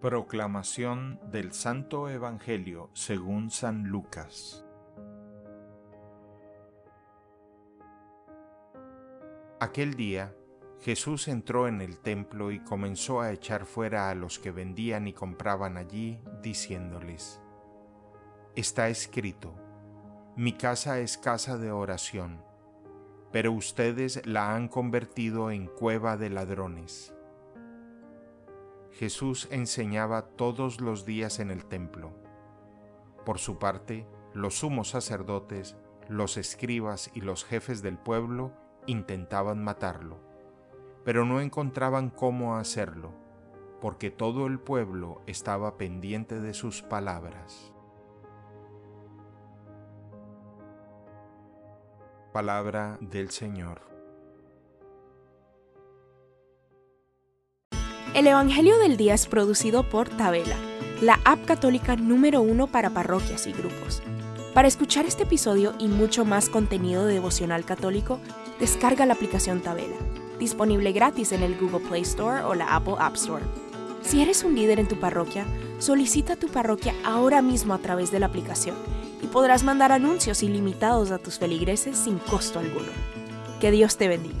Proclamación del Santo Evangelio según San Lucas Aquel día, Jesús entró en el templo y comenzó a echar fuera a los que vendían y compraban allí, diciéndoles, Está escrito, mi casa es casa de oración, pero ustedes la han convertido en cueva de ladrones. Jesús enseñaba todos los días en el templo. Por su parte, los sumos sacerdotes, los escribas y los jefes del pueblo intentaban matarlo, pero no encontraban cómo hacerlo, porque todo el pueblo estaba pendiente de sus palabras. Palabra del Señor. El Evangelio del Día es producido por Tabela, la app católica número uno para parroquias y grupos. Para escuchar este episodio y mucho más contenido devocional católico, descarga la aplicación Tabela, disponible gratis en el Google Play Store o la Apple App Store. Si eres un líder en tu parroquia, solicita tu parroquia ahora mismo a través de la aplicación y podrás mandar anuncios ilimitados a tus feligreses sin costo alguno. Que Dios te bendiga.